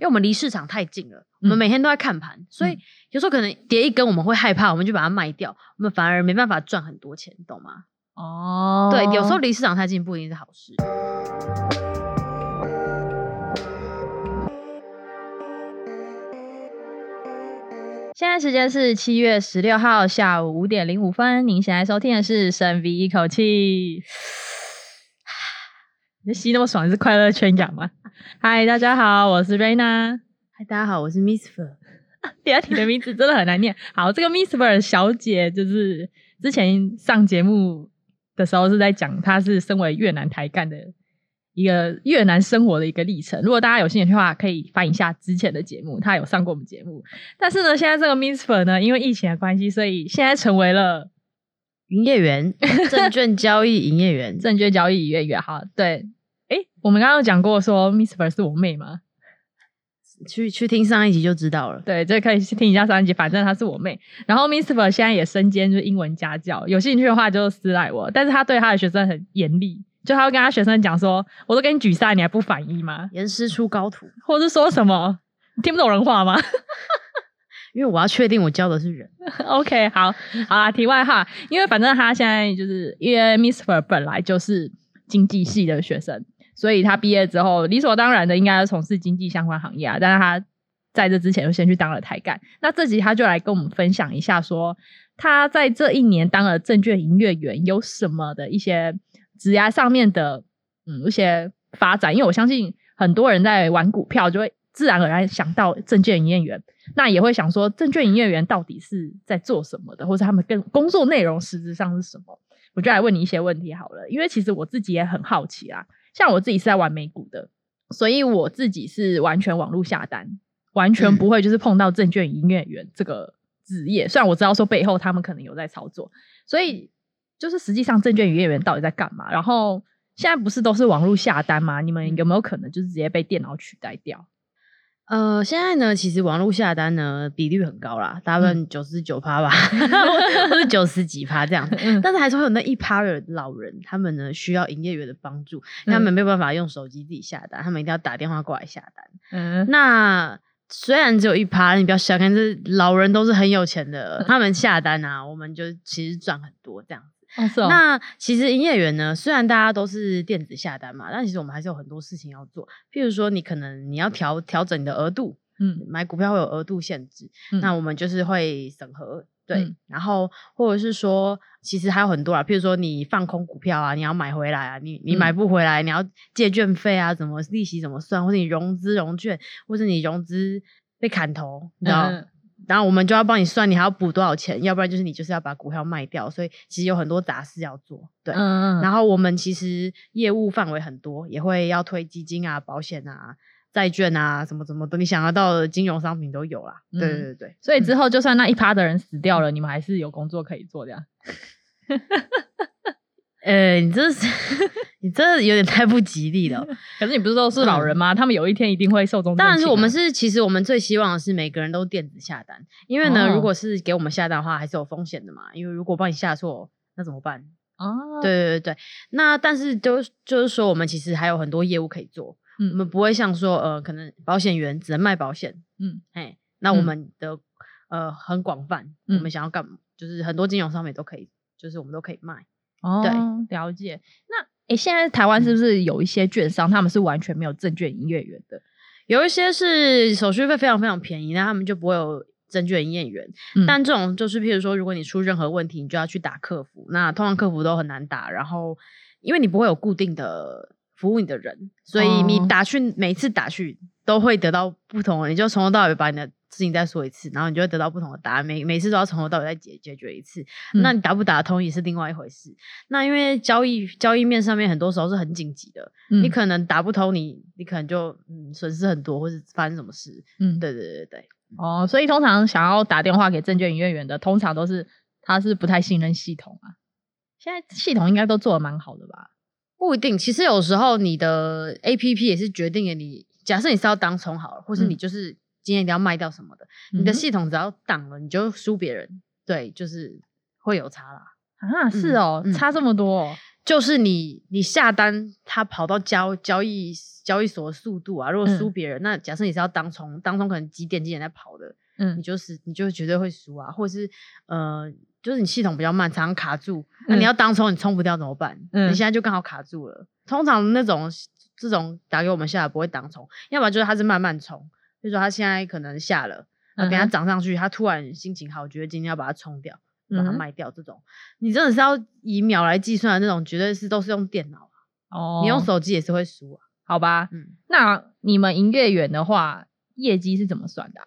因为我们离市场太近了，我们每天都在看盘，嗯、所以有时候可能跌一根，我们会害怕，我们就把它卖掉，我们反而没办法赚很多钱，懂吗？哦，对，有时候离市场太近不一定是好事。现在时间是七月十六号下午五点零五分。您现在收听的是深吸一口气，你吸那么爽是快乐圈养吗？嗨，大家好，我是 Raina。嗨，大家好，我是 Miss Fur。第二题的名字真的很难念。好，这个 Miss Fur 小姐就是之前上节目的时候是在讲她是身为越南台干的。一个越南生活的一个历程。如果大家有兴趣的话，可以翻一下之前的节目，她有上过我们节目。但是呢，现在这个 Miss Fur 呢，因为疫情的关系，所以现在成为了营业员，证券交易营业员，证券交易营业员。好，对，哎，我们刚刚有讲过说 Miss Fer 是我妹吗？去去听上一集就知道了。对，这可以去听一下上一集，反正她是我妹。然后 Miss Fer 现在也身兼就是英文家教，有兴趣的话就私赖我。但是他对他的学生很严厉。就他会跟他学生讲说：“我都给你举赛，你还不反应吗？”严师出高徒，或者是说什么？你听不懂人话吗？因为我要确定我教的是人。OK，好，好啦。题外话，因为反正他现在就是因为 Miss Fer 本来就是经济系的学生，所以他毕业之后理所当然的应该要从事经济相关行业啊。但是他在这之前就先去当了台干。那这集他就来跟我们分享一下，说他在这一年当了证券营业员有什么的一些。职涯上面的嗯一些发展，因为我相信很多人在玩股票，就会自然而然想到证券营业员，那也会想说证券营业员到底是在做什么的，或者他们跟工作内容实质上是什么？我就来问你一些问题好了，因为其实我自己也很好奇啊。像我自己是在玩美股的，所以我自己是完全网络下单，完全不会就是碰到证券营业员这个职业。虽然我知道说背后他们可能有在操作，所以。就是实际上证券营业员到底在干嘛？然后现在不是都是网络下单吗？你们有没有可能就是直接被电脑取代掉？呃，现在呢，其实网络下单呢比率很高啦，大部分九十九趴吧，或者九十几趴这样。但是还是会有那一趴的老人，他们呢需要营业员的帮助，他们没有办法用手机自己下单，他们一定要打电话过来下单。嗯，那虽然只有一趴，你不要小看这老人都是很有钱的，他们下单啊，我们就其实赚很多这样。哦哦、那其实营业员呢，虽然大家都是电子下单嘛，但其实我们还是有很多事情要做。譬如说，你可能你要调调整你的额度，嗯，买股票会有额度限制，嗯、那我们就是会审核，对，嗯、然后或者是说，其实还有很多啊，譬如说你放空股票啊，你要买回来啊，你你买不回来，嗯、你要借券费啊，怎么利息怎么算，或者你融资融券，或者你融资被砍头，你知道？嗯然后我们就要帮你算，你还要补多少钱？要不然就是你就是要把股票卖掉。所以其实有很多杂事要做，对。嗯嗯。然后我们其实业务范围很多，也会要推基金啊、保险啊、债券啊，什么什么的，你想得到的金融商品都有啦。对对对所以之后就算那一趴的人死掉了，嗯、你们还是有工作可以做这样。呃、欸，你这是你这有点太不吉利了。可是你不是都是老人吗？嗯、他们有一天一定会寿终正寝。当然是我们是，其实我们最希望的是每个人都电子下单，因为呢，哦、如果是给我们下单的话，还是有风险的嘛。因为如果帮你下错，那怎么办？哦，对对对对。那但是就就是说，我们其实还有很多业务可以做。嗯，我们不会像说呃，可能保险员只能卖保险。嗯，哎，那我们的、嗯、呃很广泛，我们想要干嘛，就是很多金融商品都可以，就是我们都可以卖。哦，对，了解。那诶，现在台湾是不是有一些券商，嗯、他们是完全没有证券营业员的？有一些是手续费非常非常便宜，那他们就不会有证券营业员。嗯、但这种就是，譬如说，如果你出任何问题，你就要去打客服。那通常客服都很难打，然后因为你不会有固定的服务你的人，所以你打去、哦、每次打去都会得到不同的，你就从头到尾把你的。事情再说一次，然后你就会得到不同的答案。每每次都要从头到尾再解解决一次，嗯、那你打不打得通也是另外一回事。那因为交易交易面上面很多时候是很紧急的，嗯、你可能打不通你，你你可能就嗯损失很多，或是发生什么事。嗯，对对对对。哦，所以通常想要打电话给证券营业员的，通常都是他是不太信任系统啊。现在系统应该都做的蛮好的吧？不一定，其实有时候你的 APP 也是决定了你。假设你是要当冲好了，或是你就是。今天一定要卖掉什么的，你的系统只要挡了，你就输别人。对，就是会有差啦。啊，是哦，差这么多。就是你你下单，他跑到交交易交易所的速度啊，如果输别人，嗯、那假设你是要当冲，当冲可能几点几点在跑的，嗯，你就是你就绝对会输啊，或者是呃，就是你系统比较慢，常常卡住，那、嗯啊、你要当冲你冲不掉怎么办？嗯，你现在就刚好卡住了。通常那种这种打给我们下来不会当冲，要么就是他是慢慢冲，比如说他现在可能下了，等他涨上去，他突然心情好，觉得今天要把它冲掉。把它卖掉，这种、嗯、你真的是要以秒来计算的那种，绝对是都是用电脑啊哦。你用手机也是会输啊，好吧？嗯，那你们营业员的话，业绩是怎么算的、啊？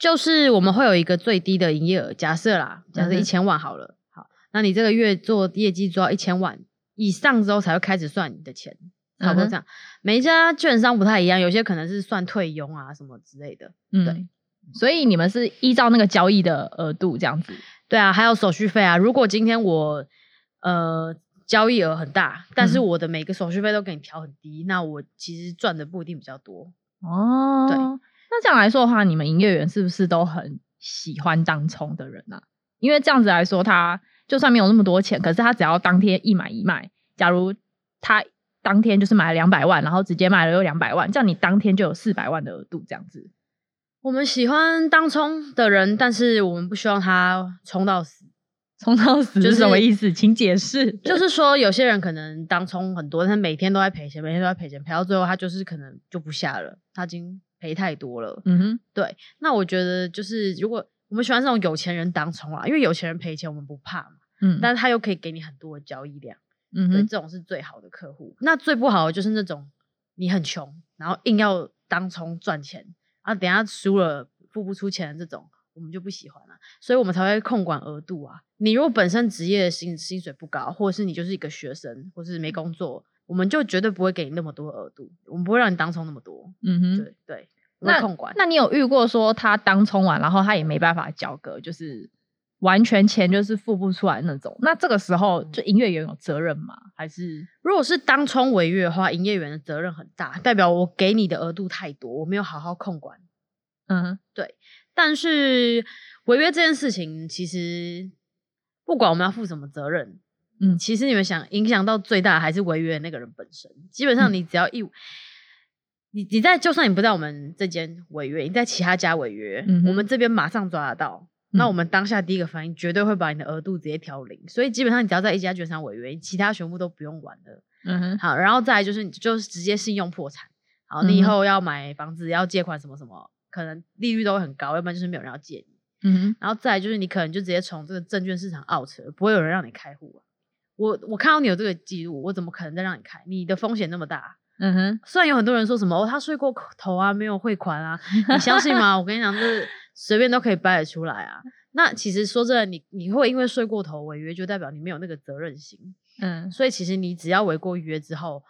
就是我们会有一个最低的营业额，假设啦，假设一千万好了。嗯、好，那你这个月做业绩做到一千万以上之后，才会开始算你的钱，差不多这样。嗯、每一家券商不太一样，有些可能是算退佣啊什么之类的。嗯，对。所以你们是依照那个交易的额度这样子。对啊，还有手续费啊。如果今天我呃交易额很大，但是我的每个手续费都给你调很低，嗯、那我其实赚的不一定比较多哦。对，那这样来说的话，你们营业员是不是都很喜欢当冲的人啊？因为这样子来说，他就算没有那么多钱，可是他只要当天一买一卖，假如他当天就是买了两百万，然后直接卖了又两百万，这样你当天就有四百万的额度，这样子。我们喜欢当冲的人，但是我们不希望他冲到死。冲到死是什么意思？请解释。就是说，有些人可能当冲很多，但他每天都在赔钱，每天都在赔钱，赔到最后他就是可能就不下了，他已经赔太多了。嗯哼，对。那我觉得就是，如果我们喜欢这种有钱人当冲啊，因为有钱人赔钱我们不怕嘛。嗯。但是他又可以给你很多的交易量。嗯哼。对，这种是最好的客户。那最不好的就是那种你很穷，然后硬要当冲赚钱。啊，等下输了付不出钱的这种，我们就不喜欢了，所以我们才会控管额度啊。你如果本身职业薪薪水不高，或者是你就是一个学生，或是没工作，我们就绝对不会给你那么多额度，我们不会让你当冲那么多。嗯哼，对对，那控管。那你有遇过说他当冲完，然后他也没办法交割，就是完全钱就是付不出来那种？那这个时候就营业员有责任吗？还是如果是当冲违约的话，营业员的责任很大，代表我给你的额度太多，我没有好好控管。嗯，对。但是违约这件事情，其实不管我们要负什么责任，嗯，其实你们想影响到最大还是违约的那个人本身。基本上你只要一，嗯、你你在就算你不在我们这间违约，你在其他家违约，嗯、我们这边马上抓得到。那我们当下第一个反应绝对会把你的额度直接调零，所以基本上你只要在一家券商违约，其他全部都不用玩了。嗯哼，好，然后再来就是你就是直接信用破产。好，你以后要买房子要借款什么什么，可能利率都会很高，要不然就是没有人要借你。嗯哼，然后再来就是你可能就直接从这个证券市场 out 了，不会有人让你开户啊。我我看到你有这个记录，我怎么可能再让你开？你的风险那么大。嗯哼，虽然有很多人说什么哦，他睡过头啊，没有汇款啊，你相信吗？我跟你讲，就是随便都可以掰得出来啊。那其实说真的，你你会因为睡过头违约，就代表你没有那个责任心。嗯，所以其实你只要违过约之后，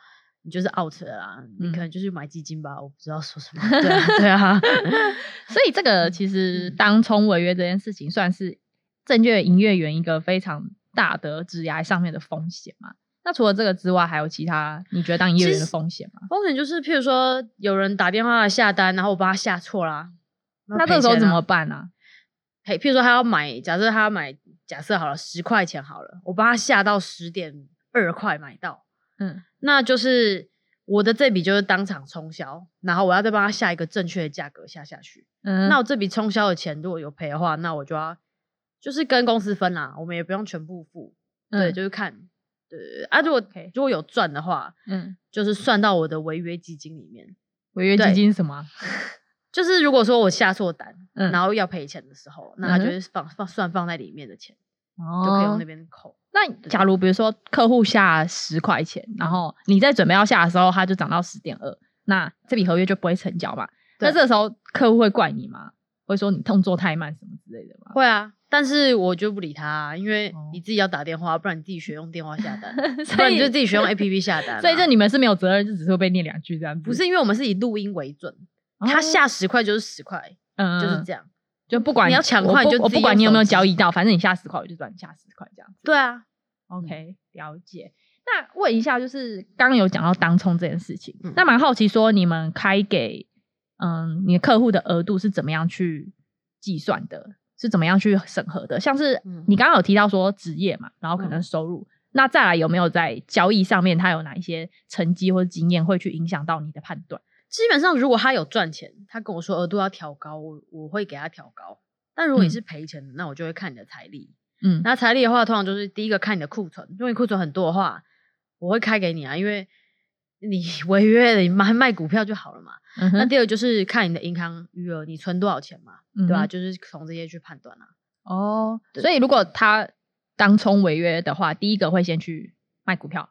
你就是 out 了啦。嗯、你可能就是买基金吧，我不知道说什么。对啊，对啊。所以这个其实当冲违约这件事情，算是证券营业员一个非常大的职涯上面的风险嘛。那除了这个之外，还有其他你觉得当营业员的风险吗？风险就是，譬如说有人打电话来下单，然后我帮他下错啦，那，这个时候怎么办呢，啊？嘿，譬如说他要买，假设他要买，假设好了十块钱好了，我帮他下到十点二块买到，嗯，那就是我的这笔就是当场冲销，然后我要再帮他下一个正确的价格下下去，嗯，那我这笔冲销的钱如果有赔的话，那我就要就是跟公司分啦，我们也不用全部付，嗯、对，就是看，对对对，啊，如果.如果有赚的话，嗯，就是算到我的违约基金里面，违约基金什么？就是如果说我下错单，嗯、然后要赔钱的时候，那他就是放放算放在里面的钱，哦、就可以用那边扣。那假如比如说客户下十块钱，然后你在准备要下的时候，他就涨到十点二，那这笔合约就不会成交嘛？那这个时候客户会怪你吗？会说你动作太慢什么之类的吗？会啊，但是我就不理他、啊，因为你自己要打电话，不然你自己学用电话下单，不然你就自己学用 APP 下单、啊。所以这你们是没有责任，就只会被念两句这样子。不是，因为我们是以录音为准。他下十块就是十块，嗯，就是这样，就不管你要抢快，就我不管你有没有交易到，反正你下十块，我就赚你下十块这样子。对啊，OK，了解。那问一下，就是刚刚有讲到当冲这件事情，那蛮好奇说你们开给嗯你的客户的额度是怎么样去计算的？是怎么样去审核的？像是你刚刚有提到说职业嘛，然后可能收入，那再来有没有在交易上面，他有哪一些成绩或者经验会去影响到你的判断？基本上，如果他有赚钱，他跟我说额度要调高，我我会给他调高。但如果你是赔钱的，嗯、那我就会看你的财力。嗯，那财力的话，通常就是第一个看你的库存，如果你库存很多的话，我会开给你啊，因为你违约了，你卖卖股票就好了嘛。嗯、那第二个就是看你的银行余额，你存多少钱嘛，嗯、对吧？就是从这些去判断啊。哦，对所以如果他当冲违约的话，第一个会先去卖股票。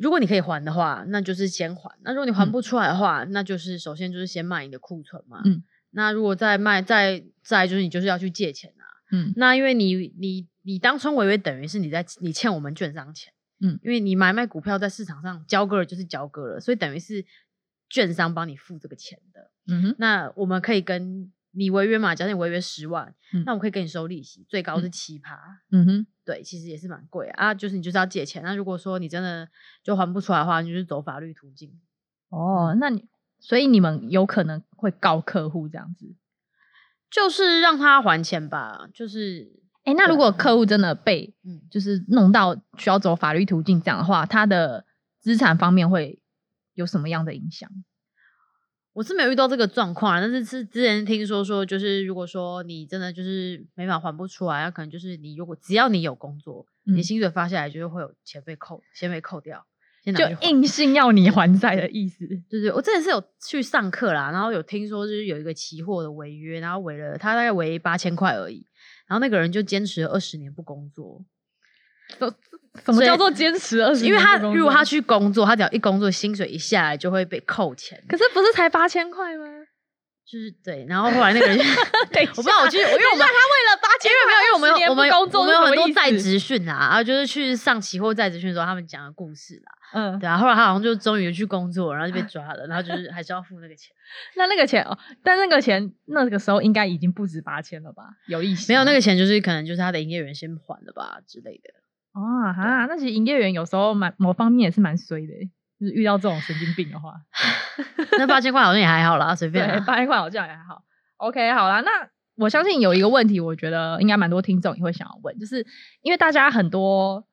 如果你可以还的话，那就是先还。那如果你还不出来的话，嗯、那就是首先就是先卖你的库存嘛。嗯。那如果再卖，再再就是你就是要去借钱啊。嗯。那因为你你你当冲违约，等于是你在你欠我们券商钱。嗯。因为你买卖股票在市场上交割了就是交割了，所以等于是券商帮你付这个钱的。嗯哼。那我们可以跟。你违约嘛？假设你违约十万，嗯、那我可以给你收利息，最高是七趴。嗯哼，对，其实也是蛮贵啊。就是你就是要借钱，那如果说你真的就还不出来的话，你就是走法律途径。哦，那你所以你们有可能会告客户这样子，就是让他还钱吧。就是，哎、欸，那如果客户真的被嗯，就是弄到需要走法律途径这样的话，他的资产方面会有什么样的影响？我是没有遇到这个状况，但是是之前听说说，就是如果说你真的就是没法还不出来，那可能就是你如果只要你有工作，嗯、你薪水发下来，就是会有钱被扣，先被扣掉，先就硬性要你还债的意思。对对，我之前是有去上课啦，然后有听说就是有一个期货的违约，然后违了他大概违八千块而已，然后那个人就坚持了二十年不工作。什么叫做坚持二十年？因为他如果他去工作，他只要一工作，薪水一下来就会被扣钱。可是不是才八千块吗？就是对，然后后来那个人，对，我不知道，我去，因为我们他为了八千，因为没有，因为我们有我们我们有很多在职训啊，然后就是去上期货在职训的时候，他们讲的故事啦。嗯，对啊，后来他好像就终于去工作，然后就被抓了，然后就是还是要付那个钱。那那个钱哦，但那个钱那个时候应该已经不止八千了吧？有利息？没有，那个钱就是可能就是他的营业员先还了吧之类的。哦哈，那其实营业员有时候蛮某方面也是蛮衰的，就是遇到这种神经病的话，那八千块好像也还好啦，随便八千块好像也还好。OK，好啦，那我相信有一个问题，我觉得应该蛮多听众也会想要问，就是因为大家很多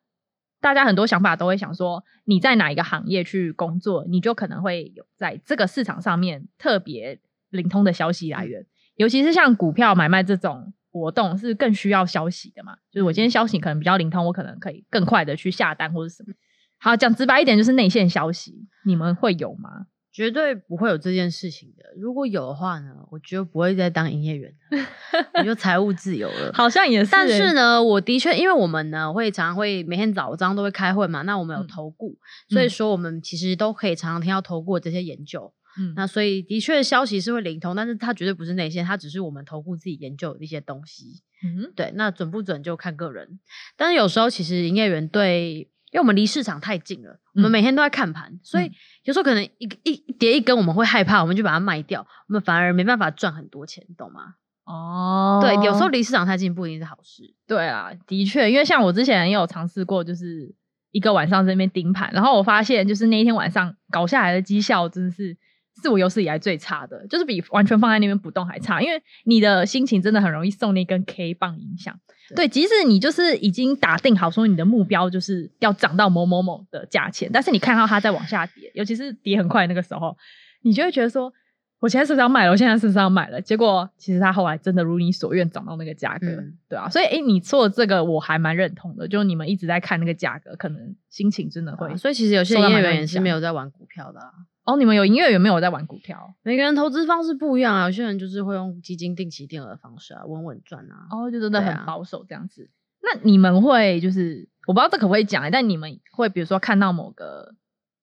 大家很多想法都会想说，你在哪一个行业去工作，你就可能会有在这个市场上面特别灵通的消息来源，尤其是像股票买卖这种。活动是更需要消息的嘛？就是我今天消息可能比较灵通，我可能可以更快的去下单或者什么。好，讲直白一点，就是内线消息，你们会有吗？绝对不会有这件事情的。如果有的话呢，我觉得不会再当营业员了，你就财务自由了。好像也是。但是呢，我的确，因为我们呢会常常会每天早上都会开会嘛，那我们有投顾，嗯、所以说我们其实都可以常常听到投顾的这些研究。嗯，那所以的确消息是会灵通，但是它绝对不是内线，它只是我们投顾自己研究的一些东西。嗯，对，那准不准就看个人。但是有时候其实营业员对，因为我们离市场太近了，我们每天都在看盘，嗯、所以有时候可能一一跌一根，我们会害怕，我们就把它卖掉，我们反而没办法赚很多钱，懂吗？哦，对，有时候离市场太近不一定是好事。对啊，的确，因为像我之前也有尝试过，就是一个晚上在那边盯盘，然后我发现就是那一天晚上搞下来的绩效真的是。是我有史以来最差的，就是比完全放在那边不动还差，因为你的心情真的很容易受那根 K 棒影响。对，即使你就是已经打定好说你的目标就是要涨到某某某的价钱，但是你看到它在往下跌，尤其是跌很快那个时候，你就会觉得说，我现在是不是要卖了？我现在是不是要买了？结果其实它后来真的如你所愿涨到那个价格，嗯、对啊。所以，诶，你说的这个我还蛮认同的，就你们一直在看那个价格，可能心情真的会。所以，其实有些营业员也是没有在玩股票的、啊。哦，你们有营业员没有在玩股票？每个人投资方式不一样啊，有些人就是会用基金定期定额的方式啊，稳稳赚啊。哦，就真的很保守这样子。啊、那你们会就是我不知道这可不可以讲、欸，但你们会比如说看到某个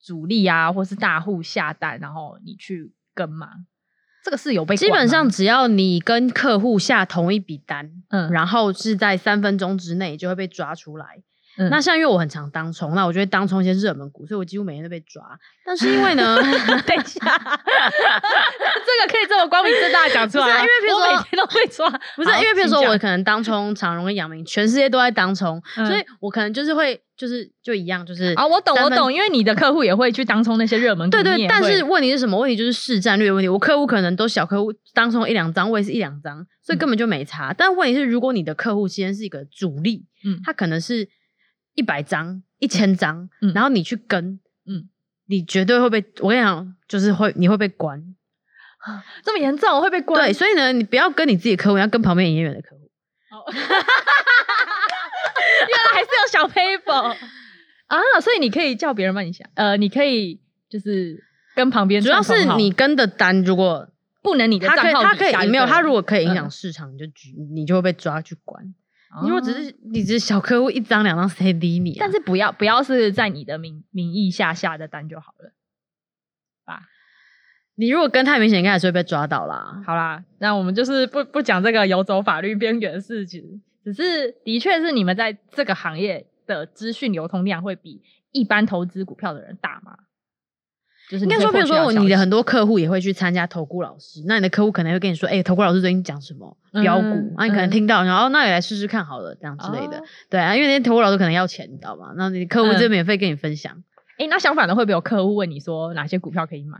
主力啊，或是大户下单，然后你去跟吗？这个是有被基本上只要你跟客户下同一笔单，嗯，然后是在三分钟之内就会被抓出来。嗯、那像因为我很常当冲，那我就会当冲一些热门股，所以我几乎每天都被抓。但是因为呢，等一下，这个可以这么光明正大讲出来，因为比如说我每天都被抓，不是因为比如说我可能当冲长荣跟阳明，全世界都在当冲，嗯、所以我可能就是会就是就一样，就是啊，我懂我懂，因为你的客户也会去当冲那些热门股，对，对对。但是问题是什么？问题就是市战略问题。我客户可能都小客户当冲一两张，我也是一两张，所以根本就没差。嗯、但问题是，如果你的客户先是一个主力，嗯，他可能是。一百张、一千张，然后你去跟，嗯，你绝对会被我跟你讲，就是会你会被关，这么严重我会被关。对，所以呢，你不要跟你自己的客户，要跟旁边营业员的客户。哦，原来还是有小 paper 啊，所以你可以叫别人帮你想，呃，你可以就是跟旁边，主要是你跟的单如果不能你的账号，他可以，没有，他如果可以影响市场，你就举，你就会被抓去关。你如果只是你只是小客户一张两张谁理你啊？但是不要不要是在你的名名义下下的单就好了，吧？你如果跟太明显，应该还是会被抓到啦。好啦，那我们就是不不讲这个游走法律边缘的事情，只是的确是你们在这个行业的资讯流通量会比一般投资股票的人大吗？就是应该说，比如说你的很多客户也会去参加投顾老师，那你的客户可能会跟你说，哎、欸，投顾老师最近讲什么标股，嗯、啊，你可能听到，然后那也来试试看好了，这样之类的，哦、对啊，因为那些投顾老师可能要钱，你知道吗？那你客户就免费跟你分享。哎、嗯欸，那相反的会不会有客户问你说哪些股票可以买？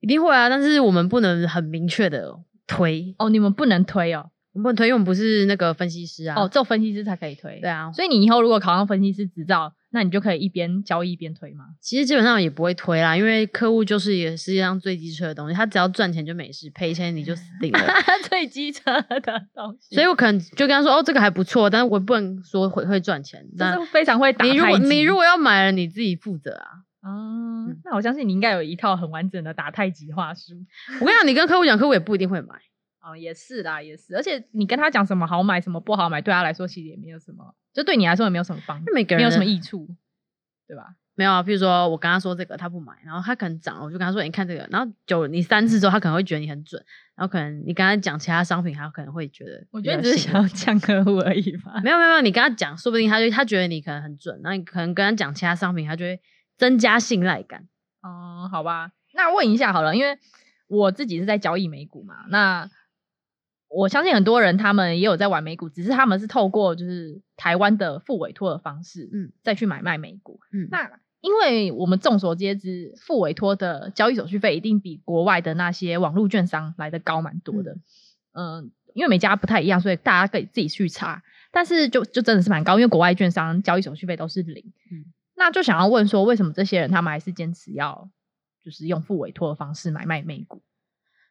一定会啊，但是我们不能很明确的推哦，你们不能推哦。我们不能推，因为我们不是那个分析师啊。哦，只有分析师才可以推。对啊，所以你以后如果考上分析师执照，那你就可以一边交易一边推吗？其实基本上也不会推啦，因为客户就是一个世界上最机车的东西，他只要赚钱就没事，赔钱你就死定了。最机车的东西。所以我可能就跟他说，哦，这个还不错，但是我不能说会会赚钱。但是非常会打。你如果你如果要买了，你自己负责啊。哦、嗯，那我相信你应该有一套很完整的打太极话术。我跟你讲，你跟客户讲，客户也不一定会买。哦，也是啦，也是，而且你跟他讲什么好买，什么不好买，对他来说其实也没有什么，就对你来说也没有什么帮助，没有什么益处，对吧？没有啊，比如说我跟他说这个，他不买，然后他可能涨，我就跟他说，你看这个，然后久你三次之后，他可能会觉得你很准，然后可能你跟他讲其他商品，他可能会觉得，我觉得你只是想要抢客户而已吧。没有没有没有，你跟他讲，说不定他就他觉得你可能很准，然后你可能跟他讲其他商品，他就会增加信赖感。哦、嗯，好吧，那问一下好了，因为我自己是在交易美股嘛，那。我相信很多人他们也有在玩美股，只是他们是透过就是台湾的付委托的方式，嗯，再去买卖美股。嗯，那因为我们众所皆知，付委托的交易手续费一定比国外的那些网络券商来的高蛮多的。嗯、呃，因为每家不太一样，所以大家可以自己去查。但是就就真的是蛮高，因为国外券商交易手续费都是零。嗯，那就想要问说，为什么这些人他们还是坚持要就是用付委托的方式买卖美股？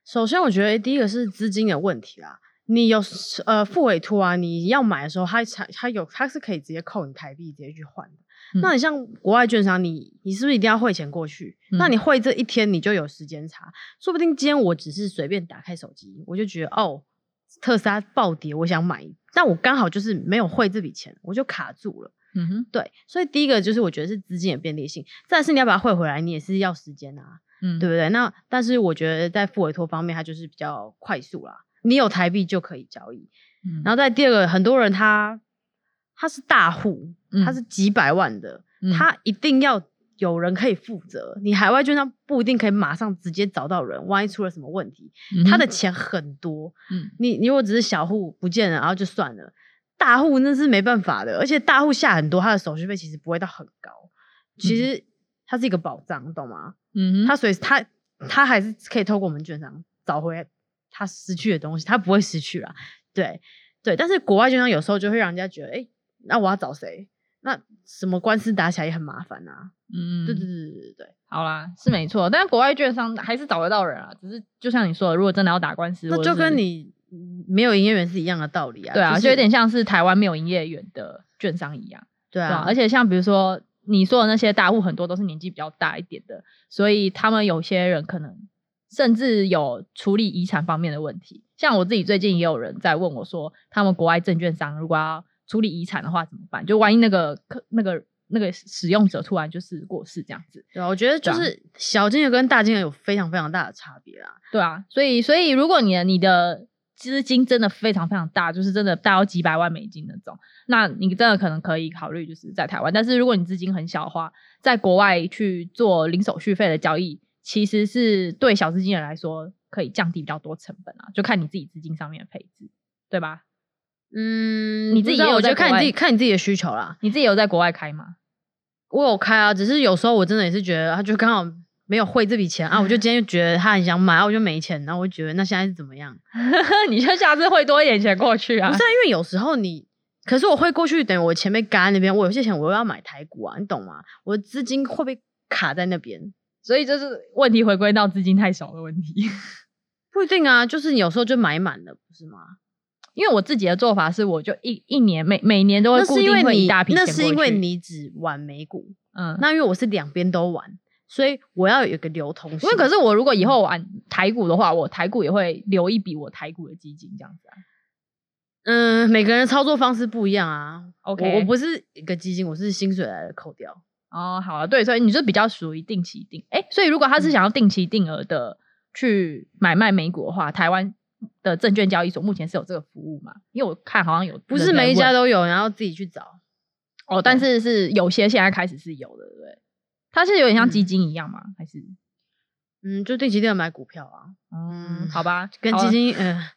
首先，我觉得第一个是资金的问题啦。你有呃付委托啊，你要买的时候，它才它有它是可以直接扣你台币直接去换的。嗯、那你像国外券商，你你是不是一定要汇钱过去？嗯、那你汇这一天你就有时间差，说不定今天我只是随便打开手机，我就觉得哦特斯拉暴跌，我想买，但我刚好就是没有汇这笔钱，我就卡住了。嗯哼，对，所以第一个就是我觉得是资金的便利性，再是你要把它汇回来，你也是要时间啊。嗯，对不对？那但是我觉得在付委托方面，它就是比较快速啦。你有台币就可以交易。嗯，然后在第二个，很多人他他是大户，他是几百万的，嗯，他一定要有人可以负责。你海外券商不一定可以马上直接找到人，万一出了什么问题，嗯，他的钱很多。嗯，你你如果只是小户不见了，然后就算了。大户那是没办法的，而且大户下很多，他的手续费其实不会到很高。其实它是一个保障，懂吗？嗯，他所以他他还是可以透过我们券商找回他失去的东西，他不会失去啦。对对，但是国外券商有时候就会让人家觉得，哎、欸，那我要找谁？那什么官司打起来也很麻烦啊。嗯，对对对对对对，好啦，是没错。但是国外券商还是找得到人啊，只是就像你说的，如果真的要打官司，那就跟你没有营业员是一样的道理啊。对啊，就是、就有点像是台湾没有营业员的券商一样。对啊，对啊，而且像比如说。你说的那些大户很多都是年纪比较大一点的，所以他们有些人可能甚至有处理遗产方面的问题。像我自己最近也有人在问我说，他们国外证券商如果要处理遗产的话怎么办？就万一那个客那个那个使用者突然就是过世这样子。对啊，我觉得就是小金额跟大金额有非常非常大的差别啦。对啊，所以所以如果你的你的资金真的非常非常大，就是真的大到几百万美金那种，那你真的可能可以考虑就是在台湾。但是如果你资金很小的话，在国外去做零手续费的交易，其实是对小资金人来说可以降低比较多成本啊，就看你自己资金上面的配置，对吧？嗯，你自己也有在看你自己看你自己的需求啦。你自己有在国外开吗？我有开啊，只是有时候我真的也是觉得，他就刚好。没有汇这笔钱啊，我就 今天就觉得他很想买，啊，我就没钱，然后我就觉得那现在是怎么样？你就下次汇多一点钱过去啊？不是啊，因为有时候你可是我会过去，等于我钱被嘎在那边，我有些钱我又要买台股啊，你懂吗？我的资金会被卡在那边，所以就是问题回归到资金太少的问题。不一定啊，就是你有时候就买满了，不是吗？因为我自己的做法是，我就一一年每每年都会固定会一大笔钱，那是因为你只玩美股，嗯，那因为我是两边都玩，所以我要有一个流通性。因为可是我如果以后玩台股的话，我台股也会留一笔我台股的基金这样子啊。嗯，每个人操作方式不一样啊。OK，我我不是一个基金，我是薪水来的扣掉。哦，好啊，对，所以你就比较属于定期定。哎，所以如果他是想要定期定额的去买卖美股的话，台湾的证券交易所目前是有这个服务嘛？因为我看好像有，不是每一家都有，然后自己去找。哦，但是是有些现在开始是有的，对不对？它是有点像基金一样吗？还是？嗯，就定期定额买股票啊。嗯，好吧，跟基金嗯。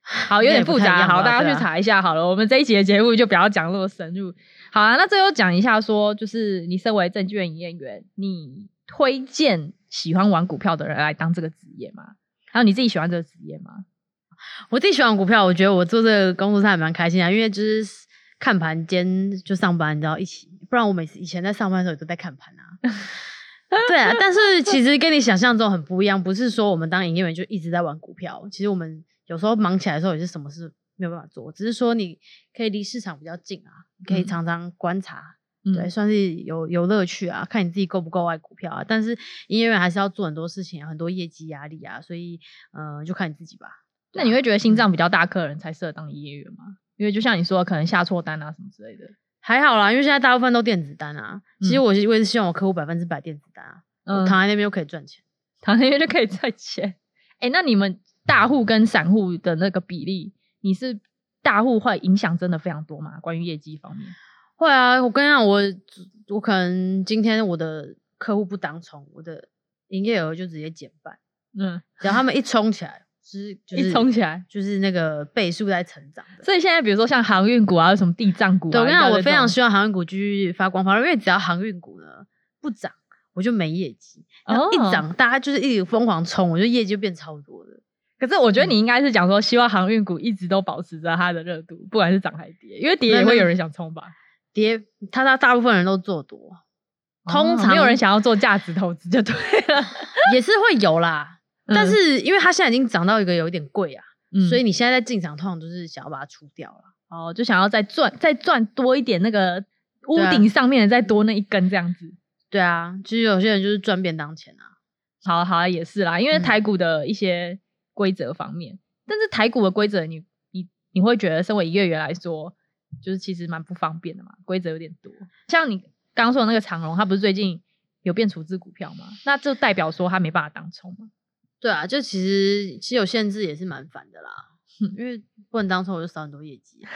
好，有点复杂。好，大家去查一下好了。我们这一集的节目就不要讲那么深入。好啊，那最后讲一下，说就是你身为证券营业员，你推荐喜欢玩股票的人来当这个职业吗？还有你自己喜欢这个职业吗？我自己喜欢股票，我觉得我做这个工作上还蛮开心啊，因为就是看盘兼就上班，你知道一起。不然我每次以前在上班的时候也都在看盘啊。对啊，但是其实跟你想象中很不一样，不是说我们当营业员就一直在玩股票，其实我们。有时候忙起来的时候也是什么事没有办法做，只是说你可以离市场比较近啊，你可以常常观察，嗯、对，算是有有乐趣啊，看你自己够不够爱股票啊。但是营业员还是要做很多事情啊，很多业绩压力啊，所以呃，就看你自己吧。那你会觉得心脏比较大客人才适合当营业员吗？嗯、因为就像你说，可能下错单啊什么之类的。还好啦，因为现在大部分都电子单啊。其实我我也是希望我客户百分之百电子单啊，嗯、躺在那边又可以赚钱，躺在那边就可以赚钱。哎、欸，那你们？大户跟散户的那个比例，你是大户会影响真的非常多吗？关于业绩方面，会啊。我跟你讲，我我可能今天我的客户不当冲，我的营业额就直接减半。嗯，只要他们一冲起来，是就是一冲起来就是那个倍数在成长。所以现在比如说像航运股啊，什么地藏股啊，对，我跟你讲，我非常希望航运股继续发光发热，因为只要航运股呢不涨，我就没业绩。然后一涨，大家就是一直疯狂冲，我觉得业绩就变超多的。可是我觉得你应该是讲说，希望航运股一直都保持着它的热度，不管是涨还是跌，因为跌也会有人想冲吧。跌，他他大部分人都做多，通常、哦、没有人想要做价值投资就对了，也是会有啦。嗯、但是因为它现在已经涨到一个有一点贵啊，嗯、所以你现在在进场，通常都是想要把它出掉了，哦，就想要再赚再赚多一点那个屋顶上面的再多那一根这样子。对啊，其实有些人就是赚便当钱啊。好好啊，也是啦，因为台股的一些。规则方面，但是台股的规则，你你你会觉得，身为营业员来说，就是其实蛮不方便的嘛，规则有点多。像你刚刚说的那个长荣，它不是最近有变处置股票吗？那就代表说它没办法当冲吗？对啊，就其实其实有限制也是蛮烦的啦，因为不能当初，我就少很多业绩。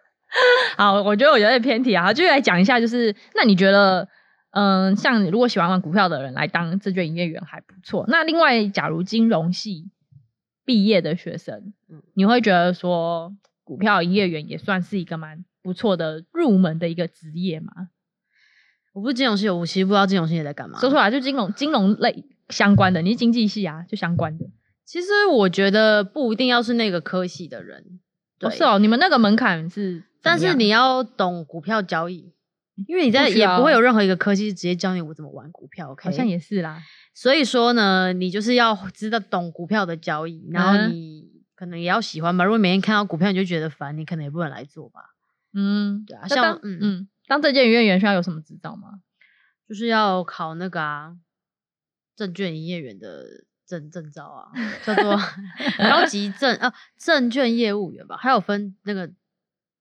好，我觉得我有点偏题啊，就来讲一下，就是那你觉得，嗯、呃，像你如果喜欢玩股票的人来当证券营业员还不错。那另外，假如金融系。毕业的学生，你会觉得说股票营业员也算是一个蛮不错的入门的一个职业吗？我不是金融系，我其实不知道金融系也在干嘛。说出来就金融金融类相关的，你是经济系啊，就相关的。其实我觉得不一定要是那个科系的人，对哦是哦，你们那个门槛是，但是你要懂股票交易，因为你在也不会有任何一个科系直接教你我怎么玩股票?好像也是啦。所以说呢，你就是要知道懂股票的交易，然后你可能也要喜欢吧。如果每天看到股票你就觉得烦，你可能也不能来做吧。嗯，对啊。像嗯嗯，当证券营业员需要有什么执照吗？就是要考那个啊，证券营业员的证证照啊，叫做 高级证啊，证券业务员吧。还有分那个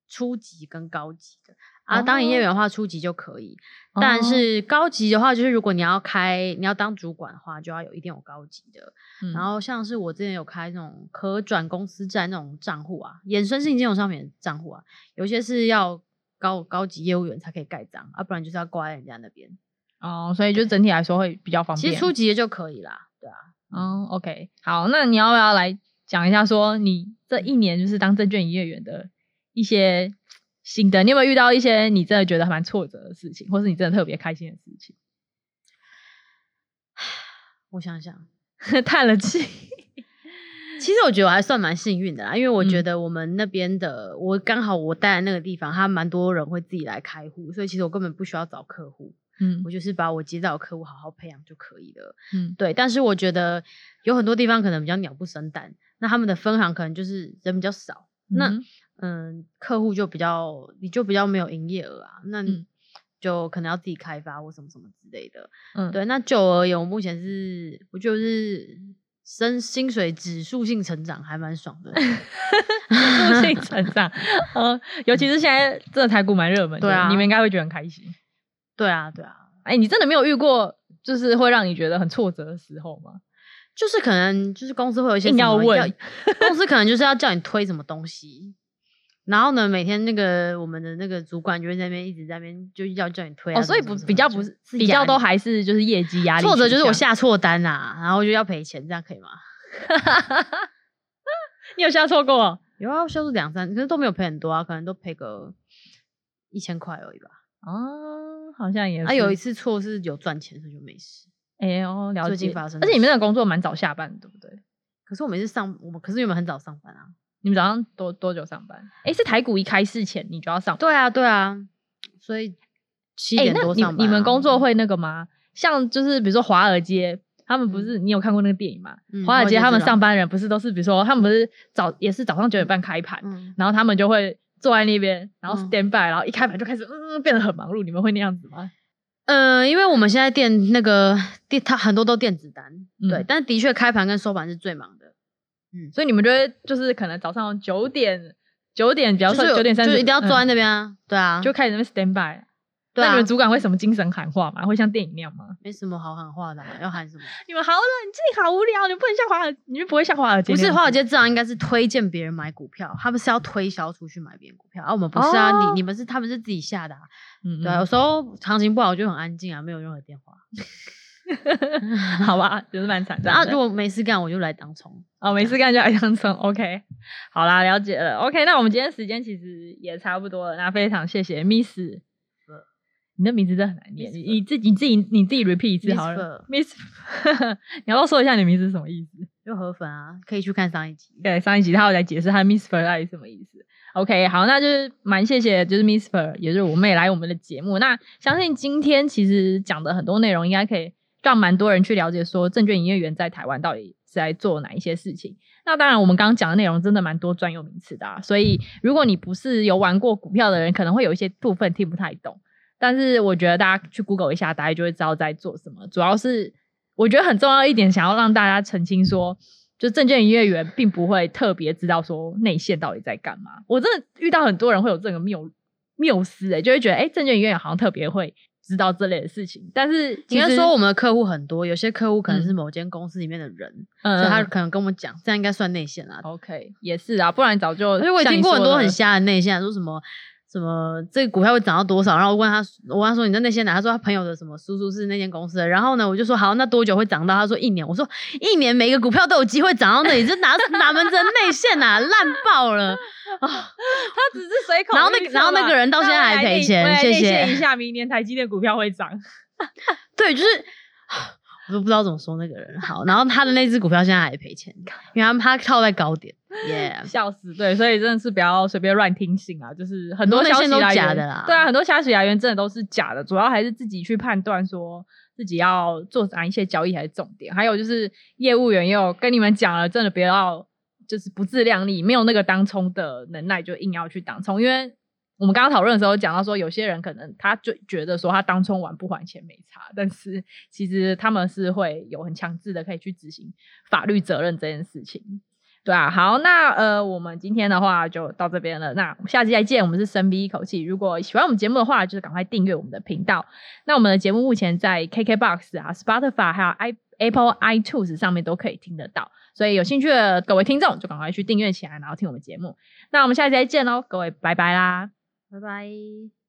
初级跟高级的。啊，当营业员的话，初级就可以，哦、但是高级的话，就是如果你要开，你要当主管的话，就要有一定有高级的。嗯、然后像是我之前有开那种可转公司债那种账户啊，衍生性金融商品的账户啊，有些是要高高级业务员才可以盖章，啊，不然就是要挂在人家那边。哦，所以就整体来说会比较方便。其实初级的就可以啦，对啊。哦，OK，好，那你要不要来讲一下，说你这一年就是当证券营业员的一些？心得，你有没有遇到一些你真的觉得蛮挫折的事情，或是你真的特别开心的事情？我想想，叹了气。其实我觉得我还算蛮幸运的啦，因为我觉得我们那边的，嗯、我刚好我待的那个地方，他蛮多人会自己来开户，所以其实我根本不需要找客户。嗯，我就是把我接到的客户好好培养就可以了。嗯，对。但是我觉得有很多地方可能比较鸟不生蛋，那他们的分行可能就是人比较少，嗯、那嗯，客户就比较你就比较没有营业额啊，那就可能要自己开发或什么什么之类的。嗯，对。那就而言，我目前是我就是升薪水指数性成长，还蛮爽的。指数性成长，呃，尤其是现在这个台股蛮热门的，对啊，你们应该会觉得很开心。对啊，对啊，哎、欸，你真的没有遇过就是会让你觉得很挫折的时候吗？就是可能就是公司会有一些要问，公司可能就是要叫你推什么东西，然后呢，每天那个我们的那个主管就会在那边一直在那边就要叫你推啊，哦，所以不比较不是比较都还是就是业绩压力，挫折就是我下错单啊，然后就要赔钱，这样可以吗？你有下错过？有啊，下错两三，可是都没有赔很多啊，可能都赔个一千块而已吧。哦，好像也是。啊，有一次错是有赚钱，所以就没事。哎呦，了解。最近发生，而且你们那个工作蛮早下班，对不对？可是我们是上，我们可是你们很早上班啊。你们早上多多久上班？哎、欸，是台股一开市前你就要上班。对啊，对啊。所以七点多上班、啊欸。你你们工作会那个吗？像就是比如说华尔街，他们不是、嗯、你有看过那个电影吗？嗯、华尔街他们上班人不是都是比如说他们不是早也是早上九点半开盘，嗯、然后他们就会。坐在那边，然后 stand by，、嗯、然后一开盘就开始，嗯，变得很忙碌。你们会那样子吗？嗯、呃，因为我们现在电那个电，它很多都电子单，嗯、对。但的确开盘跟收盘是最忙的，嗯。所以你们觉得就是可能早上九点，九点，比方说九点三十，就一定要坐在那边啊，嗯、对啊，就开始那边 stand by。对啊，那你们主管会什么精神喊话吗？会像电影那样吗？没什么好喊话的，啊，要喊什么？你们好冷静，好无聊，你们不能像华尔，你们不会像华尔街。不是华尔街，这样应该是推荐别人买股票，他们是要推销出去买别人股票，而、啊、我们不是啊，哦、你你们是他们是自己下的，啊。嗯，嗯，对，有时候行情不好就很安静啊，没有任何电话。好吧，就是蛮惨的。啊，如果没事干，我就来当冲。哦，没事干就来当冲。OK，好啦，了解了。OK，那我们今天时间其实也差不多了，那非常谢谢 Miss。你的名字真的很难念，你你自己你自己你自己 repeat 一次好了。Miss，你要不要说一下你名字是什么意思？就河粉啊，可以去看上一集。对，上一集他有来解释他 Miss Fur 到底什么意思。OK，好，那就是蛮谢谢，就是 Miss Fur，也就是我妹来我们的节目。那相信今天其实讲的很多内容，应该可以让蛮多人去了解说证券营业员在台湾到底是在做哪一些事情。那当然，我们刚刚讲的内容真的蛮多专有名词的啊，所以如果你不是有玩过股票的人，可能会有一些部分听不太懂。但是我觉得大家去 Google 一下，大家就会知道在做什么。主要是我觉得很重要一点，想要让大家澄清说，就证券营业员并不会特别知道说内线到底在干嘛。我真的遇到很多人会有这个谬谬思，哎，就会觉得哎、欸、证券营业员好像特别会知道这类的事情。但是应该说我们的客户很多，有些客户可能是某间公司里面的人，嗯、所以他可能跟我们讲，这样应该算内线啊。OK，也是啊，不然早就。因为我也听过很多很瞎的内线，说什么。什么这个股票会涨到多少？然后我问他，我问他说你在那些哪？他说他朋友的什么叔叔是那间公司的。然后呢，我就说好，那多久会涨到？他说一年。我说一年每个股票都有机会涨到那里，这哪哪门子内线啊，烂爆了啊！他只是随口。然后那然后那个人到现在还赔钱，谢谢。一下，明年台积电股票会涨。对，就是。我都不知道怎么说那个人好，然后他的那只股票现在还赔钱，因为他他套在高点，耶、yeah，笑死，对，所以真的是不要随便乱听信啊，就是很多消息来源都假的啦，对啊，很多消息来源真的都是假的，主要还是自己去判断说自己要做哪一些交易才是重点，还有就是业务员也有跟你们讲了，真的不要就是不自量力，没有那个当冲的能耐就硬要去当冲，因为。我们刚刚讨论的时候讲到说，有些人可能他就觉得说他当冲完不还钱没差，但是其实他们是会有很强制的可以去执行法律责任这件事情，对啊。好，那呃，我们今天的话就到这边了，那下期再见。我们是深吸一口气，如果喜欢我们节目的话，就是赶快订阅我们的频道。那我们的节目目前在 KKBOX 啊、Spotify 还有 Apple iTunes 上面都可以听得到，所以有兴趣的各位听众就赶快去订阅起来，然后听我们节目。那我们下期再见喽，各位拜拜啦。拜拜。